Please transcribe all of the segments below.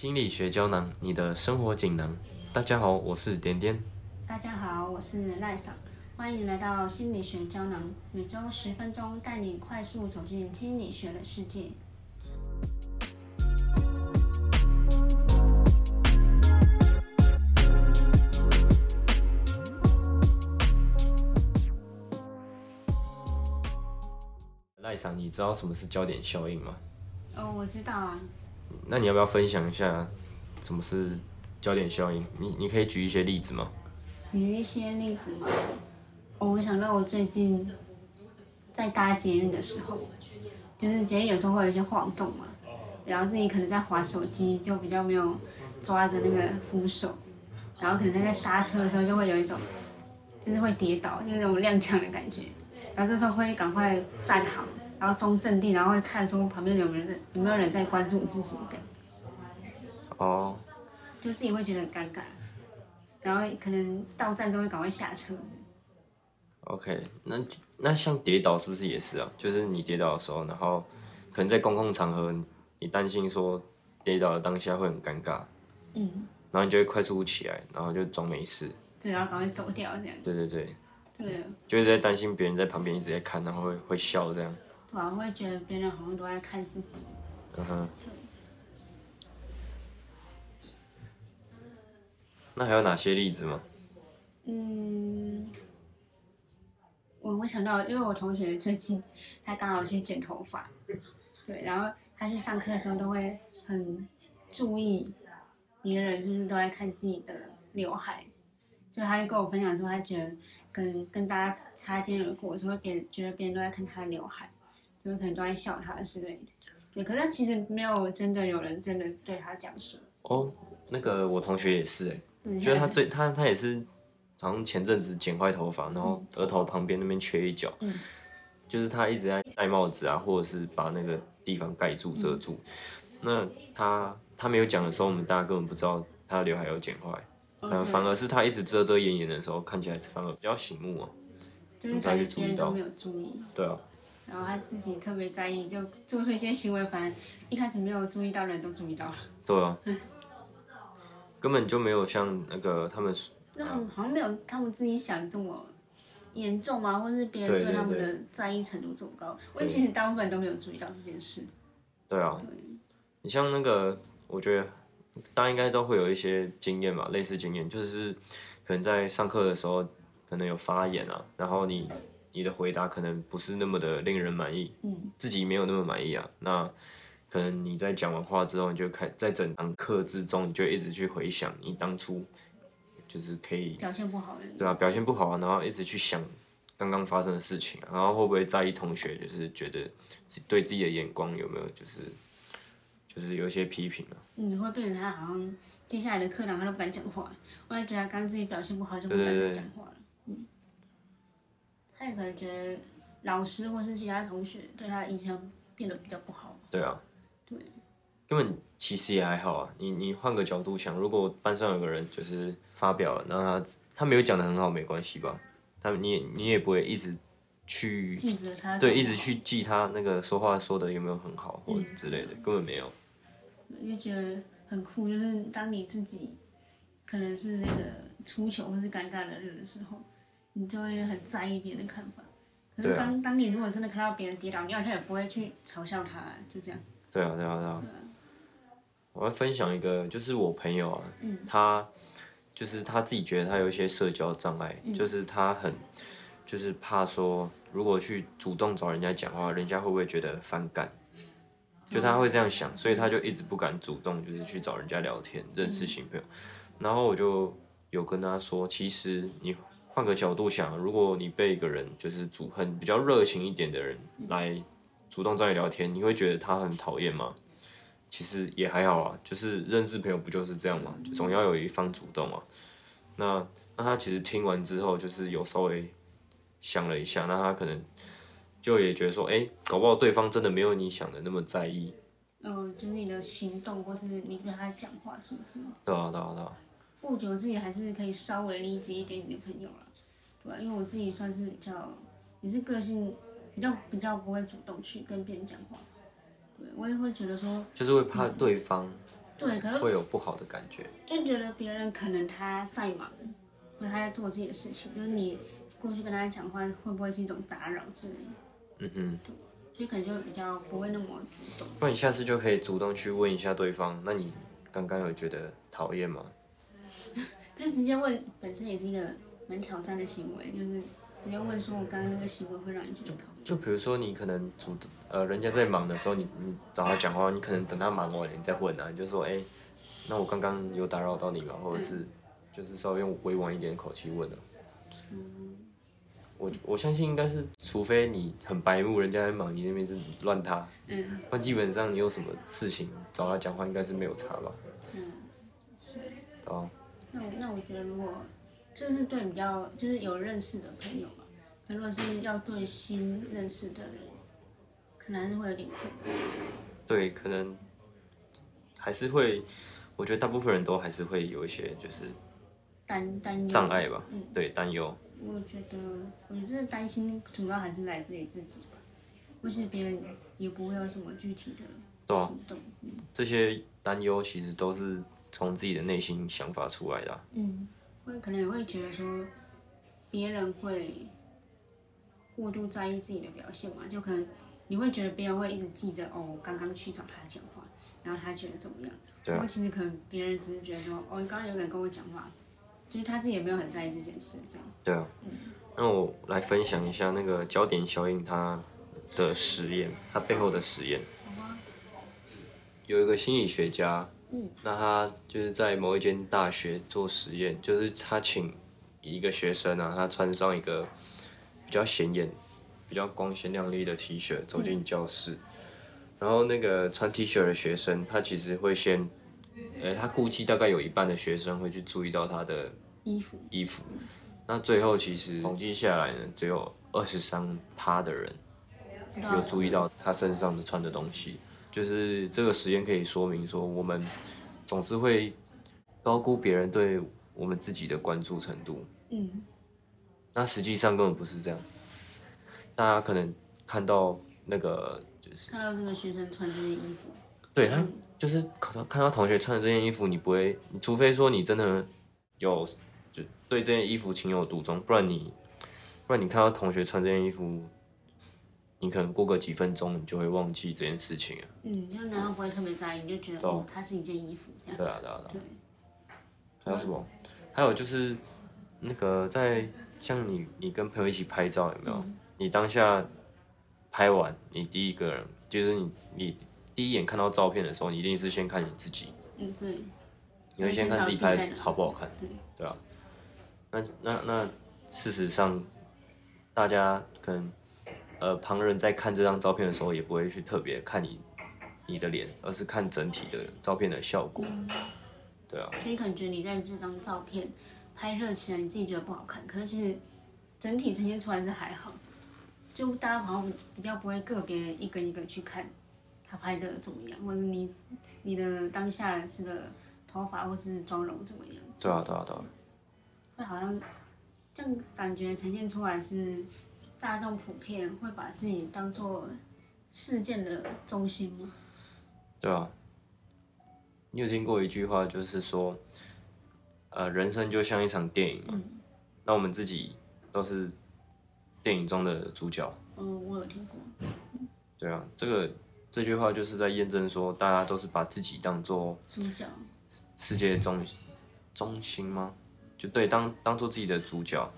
心理学胶囊，你的生活锦囊。大家好，我是点点。大家好，我是赖爽，欢迎来到心理学胶囊，每周十分钟带你快速走进心理学的世界。赖爽，你知道什么是焦点效应吗？哦，我知道啊。那你要不要分享一下什么是焦点效应？你你可以举一些例子吗？举一些例子吗？哦，我想到我最近在搭捷运的时候，就是捷运有时候会有一些晃动嘛，然后自己可能在滑手机，就比较没有抓着那个扶手，然后可能在刹车的时候就会有一种，就是会跌倒，就那种踉跄的感觉，然后这时候会赶快站好。然后装镇定，然后会看出旁边有没有人，有没有人在关注自己这样。哦。就自己会觉得很尴尬，然后可能到站都会赶快下车。OK，那那像跌倒是不是也是啊？就是你跌倒的时候，然后可能在公共场合，你担心说跌倒的当下会很尴尬。嗯。然后你就会快速起来，然后就装没事。对，然后赶快走掉这样。对对对。对。就是在担心别人在旁边一直在看，然后会会笑这样。我会觉得别人好像都在看自己。嗯哼。那还有哪些例子吗？嗯，我会想到，因为我同学最近他刚好去剪头发，对，然后他去上课的时候都会很注意别人是不是都在看自己的刘海，就他就跟我分享说，他觉得跟跟大家擦肩而过，就会，别人觉得别人都在看他的刘海。就可能都在笑他之类的，对，可是其实没有真的有人真的对他讲说。哦，那个我同学也是哎，觉得他最他他也是，好像前阵子剪坏头发，然后额头旁边那边缺一角，嗯，就是他一直在戴帽子啊，或者是把那个地方盖住遮住。那他他没有讲的时候，我们大家根本不知道他的刘海有剪坏，嗯，反而是他一直遮遮掩掩的时候，看起来反而比较醒目啊，就是感觉别人都没有注意。对啊。然后他自己特别在意，就做出一些行为，反正一开始没有注意到，人都注意到了。对啊，根本就没有像那个他们，那好像没有他们自己想这么严重吗？或是别人对他们的在意程度这么高？我其实大部分人都没有注意到这件事。对啊，你像那个，我觉得大家应该都会有一些经验吧，类似经验，就是可能在上课的时候，可能有发言啊，然后你。你的回答可能不是那么的令人满意，嗯，自己没有那么满意啊。那可能你在讲完话之后，你就开在整堂课之中，你就一直去回想你当初就是可以表现不好的，对啊，表现不好啊，然后一直去想刚刚发生的事情，然后会不会在意同学就是觉得对自己的眼光有没有就是就是有一些批评啊？你，会变成他好像接下来的课堂他都不敢讲话，我也觉得刚刚自己表现不好就不敢再讲话。他也可能觉得老师或是其他同学对他的印象变得比较不好。对啊，对，根本其实也还好啊。你你换个角度想，如果班上有个人就是发表了，然后他他没有讲的很好，没关系吧？他你也你也不会一直去记着他，对，一直去记他那个说话说的有没有很好或者之类的，根本没有。就觉得很酷，就是当你自己可能是那个出糗或是尴尬的人的时候。你就会很在意别人的看法，可是当当你如果真的看到别人跌倒，你好像也不会去嘲笑他，就这样。对啊，对啊，对啊。我要分享一个，就是我朋友啊，他就是他自己觉得他有一些社交障碍，就是他很就是怕说，如果去主动找人家讲话，人家会不会觉得反感？就他会这样想，所以他就一直不敢主动，就是去找人家聊天，认识新朋友。然后我就有跟他说，其实你。换个角度想，如果你被一个人就是主很比较热情一点的人来主动找你聊天，你会觉得他很讨厌吗？其实也还好啊，就是认识朋友不就是这样吗？总要有一方主动啊。那那他其实听完之后，就是有稍微想了一下，那他可能就也觉得说，哎，搞不好对方真的没有你想的那么在意。嗯，就是你的行动或是你跟他讲话，什么什么？对啊，对啊，对啊。我觉得自己还是可以稍微理解一点你的朋友了，因为我自己算是比较，也是个性比较比较不会主动去跟别人讲话，对我也会觉得说，就是会怕对方对，可能会有不好的感觉。就觉得别人可能他在忙，或者他在做自己的事情，就是你过去跟他讲话，会不会是一种打扰之类的？嗯哼，所以可能就比较不会那么主动。那你下次就可以主动去问一下对方，那你刚刚有觉得讨厌吗？但直接问本身也是一个蛮挑战的行为，就是直接问说我刚刚那个行为会让你觉得讨厌。就比如说你可能主呃人家在忙的时候，你你找他讲话，你可能等他忙完了你再问啊，你就说哎、那我刚刚有打扰到你吗？或者是就是稍微用委婉一点的口气问的、我我相信应该是，除非你很白目，人家在忙，你那边是乱他，嗯那基本上你有什么事情找他讲话，应该是没有差吧？嗯，是。对吧？那我那我觉得，如果这是对比较就是有认识的朋友嘛，可如果是要对新认识的人，可能还是会有点困难。对，可能还是会，我觉得大部分人都还是会有一些就是担担忧障碍吧，嗯对，担忧。我觉得，我觉得这个担心主要还是来自于自己吧，或是别人也不会有什么具体的行动。嗯这些担忧其实都是从自己的内心想法出来的啊、嗯，会可能也会觉得说，别人会过度在意自己的表现嘛，就可能你会觉得别人会一直记着哦，我刚刚去找他讲话，然后他觉得怎么样？不过其实可能别人只是觉得说，哦，你刚刚有人跟我讲话，就是他自己也没有很在意这件事，这样。对啊，那我来分享一下那个焦点效应它的实验，它背后的实验。有一个心理学家，嗯，那他就是在某一间大学做实验，就是他请一个学生啊，他穿上一个比较显眼、比较光鲜亮丽的 T 恤走进教室，然后那个穿 T 恤的学生，他其实会先，呃，他估计大概有一半的学生会去注意到他的衣服，衣服，那最后其实统计下来呢，只有二十三趴的人有注意到他身上的穿的东西，就是这个实验可以说明说，我们总是会高估别人对我们自己的关注程度，嗯那实际上根本不是这样。大家可能看到那个就是看到这个学生穿这件衣服，对他就是看到看到同学穿的这件衣服，你不会，你除非说你真的有就对这件衣服情有独钟，不然你不然你看到同学穿这件衣服，你可能过个几分钟你就会忘记这件事情了。嗯，就难道不会特别在意？你就觉得啊哦，它是一件衣服这样。对啊，对啊，对还有什么？还有就是那个在像你你跟朋友一起拍照有没有？你当下拍完，你第一个人就是你你第一眼看到照片的时候，你一定是先看你自己，嗯对，你会先看自己拍的好不好看，对对啊。那那那事实上，大家可能呃旁人在看这张照片的时候，也不会去特别看你你的脸，而是看整体的照片的效果，对啊。所以可能觉得你在这张照片拍摄起来，你自己觉得不好看，可是其实整体呈现出来是还好，就大家好像比较不会个别一个一个去看他拍的怎么样，或者你你的当下是个头发或是妆容怎么样，对啊，对啊，对啊，会好像这样感觉呈现出来是大众普遍会把自己当做事件的中心吗？对啊。你有听过一句话，就是说，呃，人生就像一场电影嘛，那我们自己都是电影中的主角，嗯，我有听过，对啊，这个这句话就是在验证说，大家都是把自己当做主角，世界中中心吗？就对，当当做自己的主角。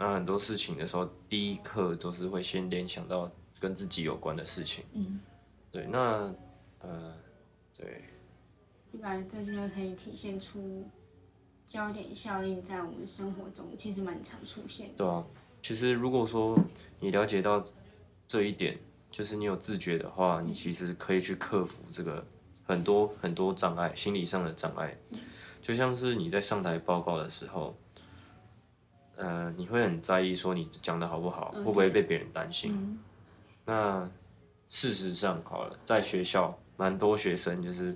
那很多事情的时候，第一刻都是会先联想到跟自己有关的事情。嗯，对，那呃，对，应该这些可以体现出焦点效应在我们生活中其实蛮常出现的。对啊。其实如果说你了解到这一点，就是你有自觉的话，你其实可以去克服这个很多很多障碍，心理上的障碍。就像是你在上台报告的时候，呃，你会很在意说你讲的好不好，会不会被别人担心。嗯那事实上，好了，在学校蛮多学生就是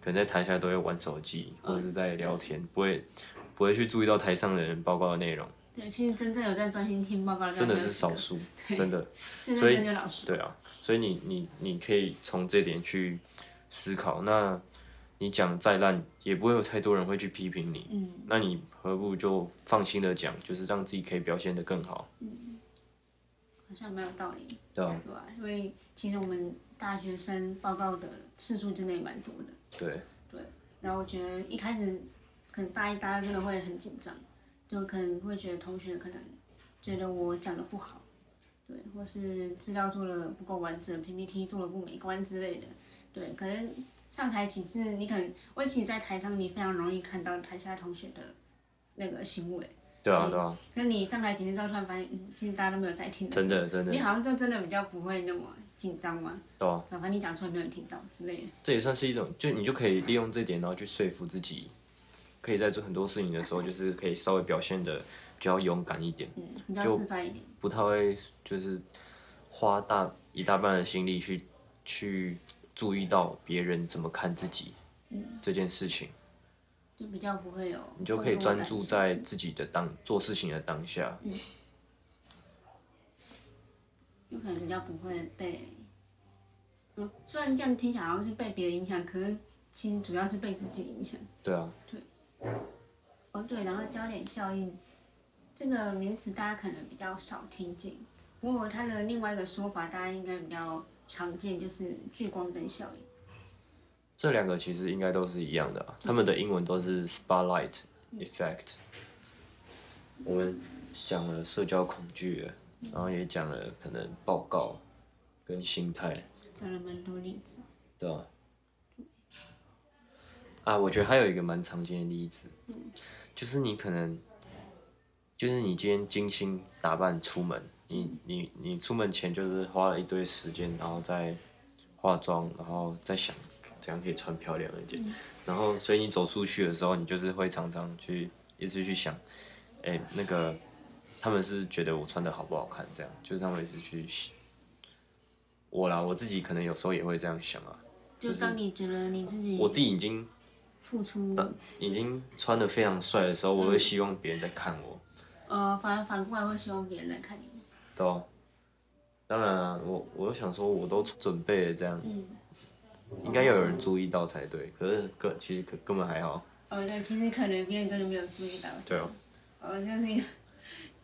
可能在台下都会玩手机，或者是在聊天，不会不会去注意到台上的人报告的内容，对，其实真正有在专心听报告的，真的是少，数，真的。所以。对啊，所以你你你可以从这点去思考。那你讲再烂，也不会有太多人会去批评你。嗯，那你何不就放心的讲，就是让自己可以表现得更好，嗯好像蛮有道理，对吧？对吧？因为其实我们大学生报告的次数真的也蛮多的。对，然后我觉得一开始可能大一、大二真的会很紧张，就可能会觉得同学可能觉得我讲的不好，对，或是资料做的不够完整，PPT 做的不美观之类的，对，可能上台几次，你可能，我其实，在台上你非常容易看到台下同学的那个行为，对啊，对啊，可你上台几次之后，突然发现，嗯，其实大家都没有在听的真，的真的你，好像就真的比较不会那么紧张嘛，对啊，反正你讲出来没有人听到之类的，这也算是一种，就你就可以利用这点，然后去说服自己，可以在做很多事情的时候，就是可以稍微表现的比较勇敢一点，嗯，比较自在一点。不太会就是花大一大半的心力去去注意到别人怎么看自己这件事情，就比较不会有，你就可以专注在自己的当做事情的当下。有可能比较不会被，嗯，虽然这样听起来好像是被别人影响，可是其实主要是被自己影响。对啊，对。哦，对，然后焦点效应这个名词大家可能比较少听见，不过它的另外一个说法大家应该比较常见，就是聚光灯效应。这两个其实应该都是一样的、啊，他们的英文都是 spotlight effect。我们讲了社交恐惧，然后也讲了可能报告跟心态，讲了蛮多例子。对啊、啊？我觉得还有一个蛮常见的例子，就是你可能，就是你今天精心打扮出门，你你你出门前就是花了一堆时间，然后再化妆，然后再想怎样可以穿漂亮一点，然后所以你走出去的时候，你就是会常常去一直去想，哎、那个他们是觉得我穿的好不好看，这样就是他们一直去想。我啦，我自己可能有时候也会这样想啊，就当你觉得你自己我自己已经付出，已经穿的非常帅的时候，我会希望别人在看我，呃，反反过来会希望别人来看你。对吧？当然啊，我我想说，我都准备了这样，嗯，应该要有人注意到才对。可是根其实根根本还好，哦，对，其实可能别人根本没有注意到。对哦。呃，就是一个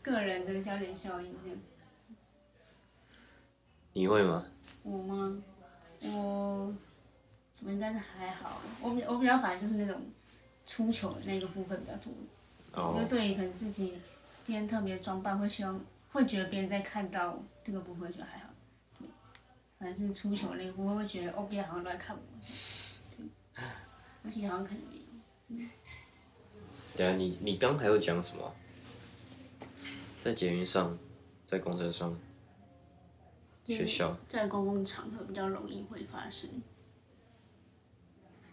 个人的焦点效应这样。你会吗？我吗？我我应该是还好，我比我比较反正就是那种出糗的那个部分比较多，因为哦，对于可能自己今天特别装扮，会希望会觉得别人在看到这个部分就还好，对，反正是出糗那个部分会觉得哦，别人好像都在看我，对，而且好像可能没有，等一下你你刚还有讲什么？在捷运上，在公车上，学校，在公共场合比较容易会发生，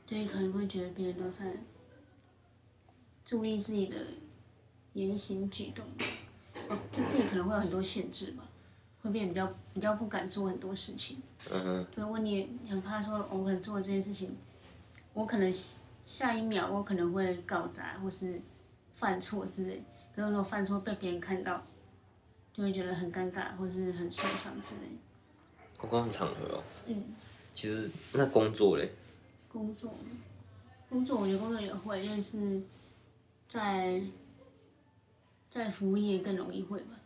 对，可能会觉得别人都在注意自己的言行举动，自己可能会有很多限制吧，会变比较比较不敢做很多事情。嗯哼，对，我你很怕说，哦我可能做了这件事情，我可能下下一秒我可能会搞砸或是犯错之类。可是如果犯错被别人看到，就会觉得很尴尬或是很受伤之类。公共场合哦。嗯，其实那工作嘞，工作，工作我觉得工作也会，因为是在在服务业更容易会吧。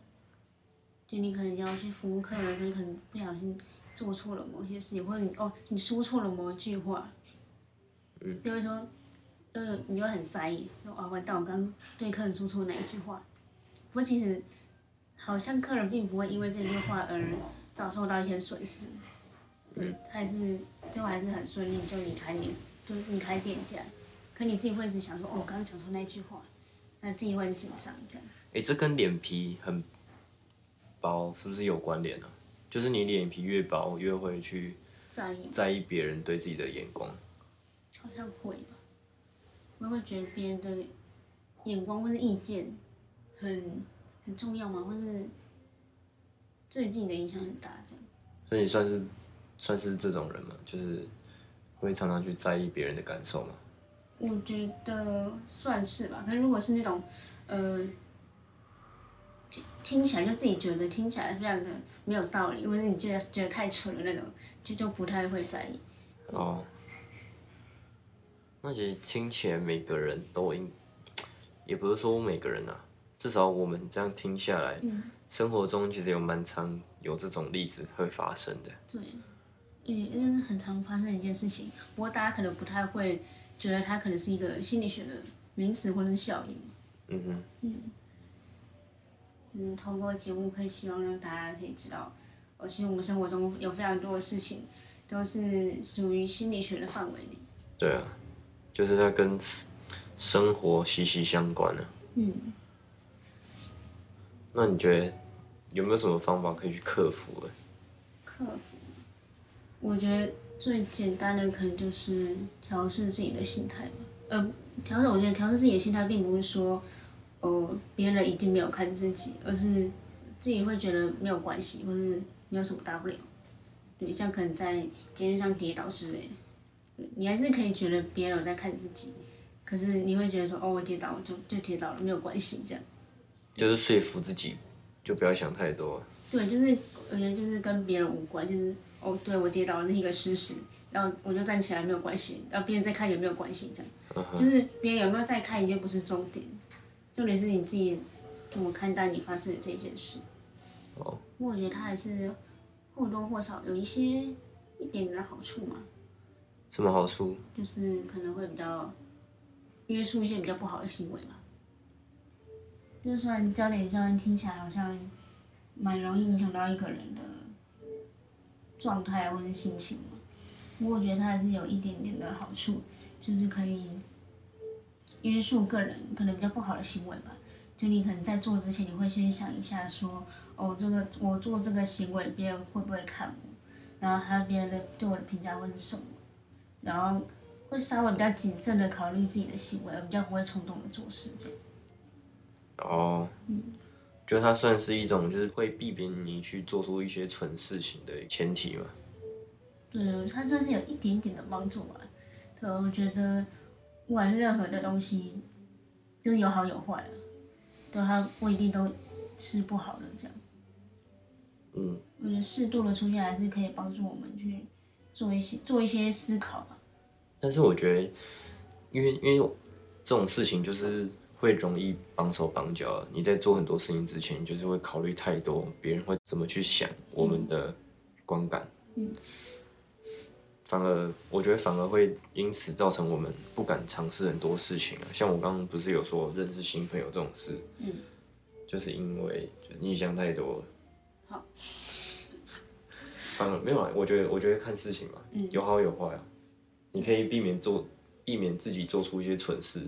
就你可能要去服务客人的时候，你可能不小心做错了某些事情，或者你哦你说错了某一句话，嗯，就会说，就是你会很在意，说啊完蛋，我刚刚对客人说错哪一句话。不过其实好像客人并不会因为这句话而遭受到一些损失，嗯，他还是最后还是很顺利就离开你，就离开店家。可你自己会一直想说，哦，我刚刚讲错那句话，那自己会很紧张这样。诶，这跟脸皮很薄是不是有关联呢、啊？就是你脸皮越薄，越会去在意，在意别人对自己的眼光。好像会吧。我会觉得别人的眼光或是意见很很重要吗？或是对自己的影响很大这样。所以你算是算是这种人嘛，就是会常常去在意别人的感受嘛。我觉得算是吧，可是如果是那种，呃，听听起来就自己觉得听起来非常的没有道理，或者你觉得觉得太蠢了那种，就就不太会在意。哦，那其实听起来每个人都应，也不是说每个人啊，至少我们这样听下来，生活中其实有蛮常有这种例子会发生的。对，嗯，因为是很常发生的一件事情，不过大家可能不太会觉得它可能是一个心理学的名词或者是效应。嗯哼，嗯，嗯，通过节目可以希望让大家可以知道，哦，其实我们生活中有非常多的事情都是属于心理学的范围里。对啊，就是它跟生活息息相关的。嗯，那你觉得有没有什么方法可以去克服的？克服，我觉得最简单的可能就是调试自己的心态吧。呃，调试，我觉得调试自己的心态，并不是说，哦，别人一定没有看自己，而是自己会觉得没有关系，或是没有什么大不了。对，像可能在街上跌倒之类的，你还是可以觉得别人有在看自己，可是你会觉得说，哦，我跌倒就就跌倒了，没有关系，这样。就是说服自己，就不要想太多。对，就是我觉得就是跟别人无关，就是哦，对我跌倒了是一个事实，然后我就站起来没有关系，然后别人在看也没有关系，这样，就是别人有没有在看已经不是重点，重点是你自己怎么看待你发生的这件事。哦。我觉得它还是或多或少有一些一点点的好处嘛。什么好处？就是可能会比较约束一些比较不好的行为吧。就算焦点效应听起来好像蛮容易影响到一个人的状态或者心情嘛，不过我觉得它还是有一点点的好处，就是可以约束个人可能比较不好的行为吧。就你可能在做之前，你会先想一下说，哦，这个我做这个行为，别人会不会看我？然后还有别人的对我的评价会是什么？然后会稍微比较谨慎的考虑自己的行为，而比较不会冲动的做事这样。哦，嗯，觉得它算是一种，就是会避免你去做出一些蠢事情的前提嘛。对，它算是有一点点的帮助吧。对，我觉得玩任何的东西，就是有好有坏啊，对，它不一定都是不好的这样。嗯，我觉得适度的出现还是可以帮助我们去做一些做一些思考吧。但是我觉得，因为因为这种事情就是。会容易绑手绑脚。你在做很多事情之前，就是会考虑太多，别人会怎么去想我们的观感。嗯。反而，我觉得反而会因此造成我们不敢尝试很多事情啊。像我刚刚不是有说认识新朋友这种事，嗯，就是因为你想太多。好。反而没有啊，我觉得，我觉得看事情嘛，有好有坏啊。你可以避免做，避免自己做出一些蠢事。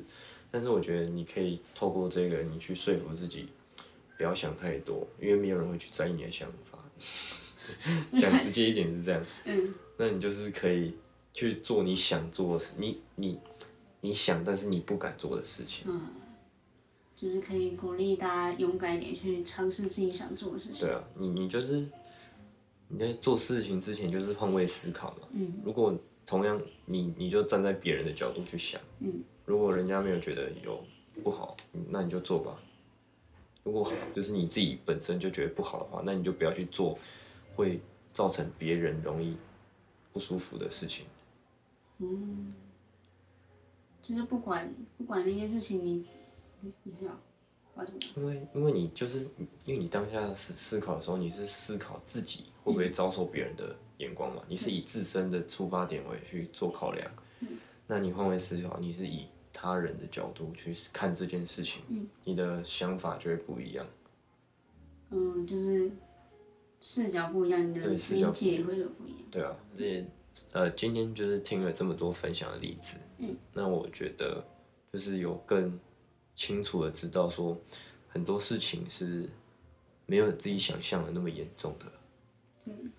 但是我觉得你可以透过这个，你去说服自己，不要想太多，因为没有人会去在意你的想法。讲直接一点是这样。嗯。那你就是可以去做你想做的事，你你你想但是你不敢做的事情。嗯。就是可以鼓励大家勇敢一点去尝试自己想做的事情。对啊，你你就是你在做事情之前就是换位思考嘛。嗯。如果同样你你就站在别人的角度去想。嗯。如果人家没有觉得有不好，那你就做吧。如果就是你自己本身就觉得不好的话，那你就不要去做会造成别人容易不舒服的事情。嗯，就是不管不管那些事情，你你想我怎么？因为因为你就是因为你当下思思考的时候，你是思考自己会不会遭受别人的眼光嘛？你是以自身的出发点为去做考量。那你换位思考，你是以他人的角度去看这件事情，嗯，你的想法就会不一样。嗯，就是视角不一样，你的理解也会有不一样。对啊，这呃，今天就是听了这么多分享的例子，嗯，那我觉得就是有更清楚的知道说，很多事情是没有自己想象的那么严重的。嗯，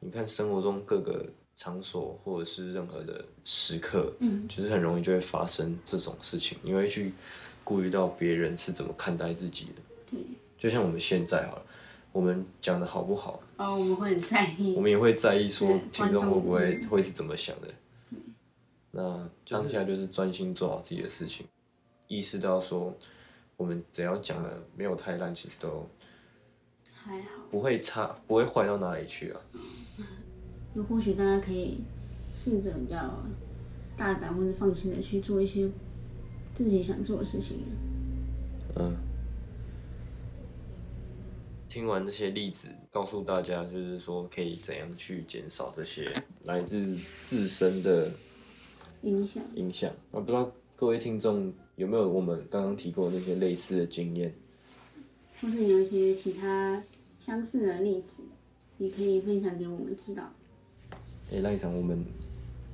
你看生活中各个。场所或者是任何的时刻，嗯，就是很容易就会发生这种事情。你会去顾虑到别人是怎么看待自己的，对。就像我们现在好了，我们讲的好不好？哦，我们会很在意。我们也会在意说听众会不会会是怎么想的。嗯。那当下就是专心做好自己的事情，意识到说我们只要讲的没有太烂，其实都还好，不会差，不会坏到哪里去啊。就或许大家可以试着比较大胆或者放心的去做一些自己想做的事情。嗯。听完这些例子，告诉大家，就是说可以怎样去减少这些来自自身的影响。影响。那不知道各位听众有没有我们刚刚提过那些类似的经验，或是有一些其他相似的例子，也可以分享给我们知道。哎，赖长，我们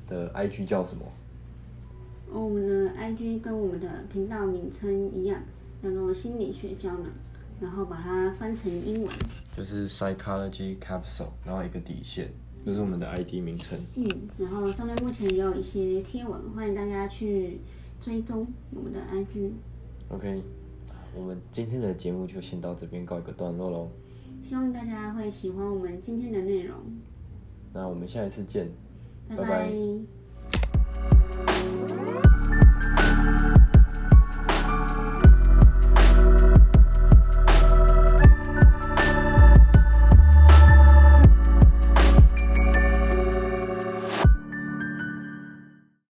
的 IG 叫什么？我们的 IG 跟我们的频道名称一样，叫做心理学胶囊。然后把它翻成英文，就是 psychology capsule，然后一个底线，就是我们的 ID 名称。嗯，然后上面目前也有一些贴文，欢迎大家去追踪我们的 IG。OK，我们今天的节目就先到这边告一个段落喽。希望大家会喜欢我们今天的内容。那我们下一次见，拜拜。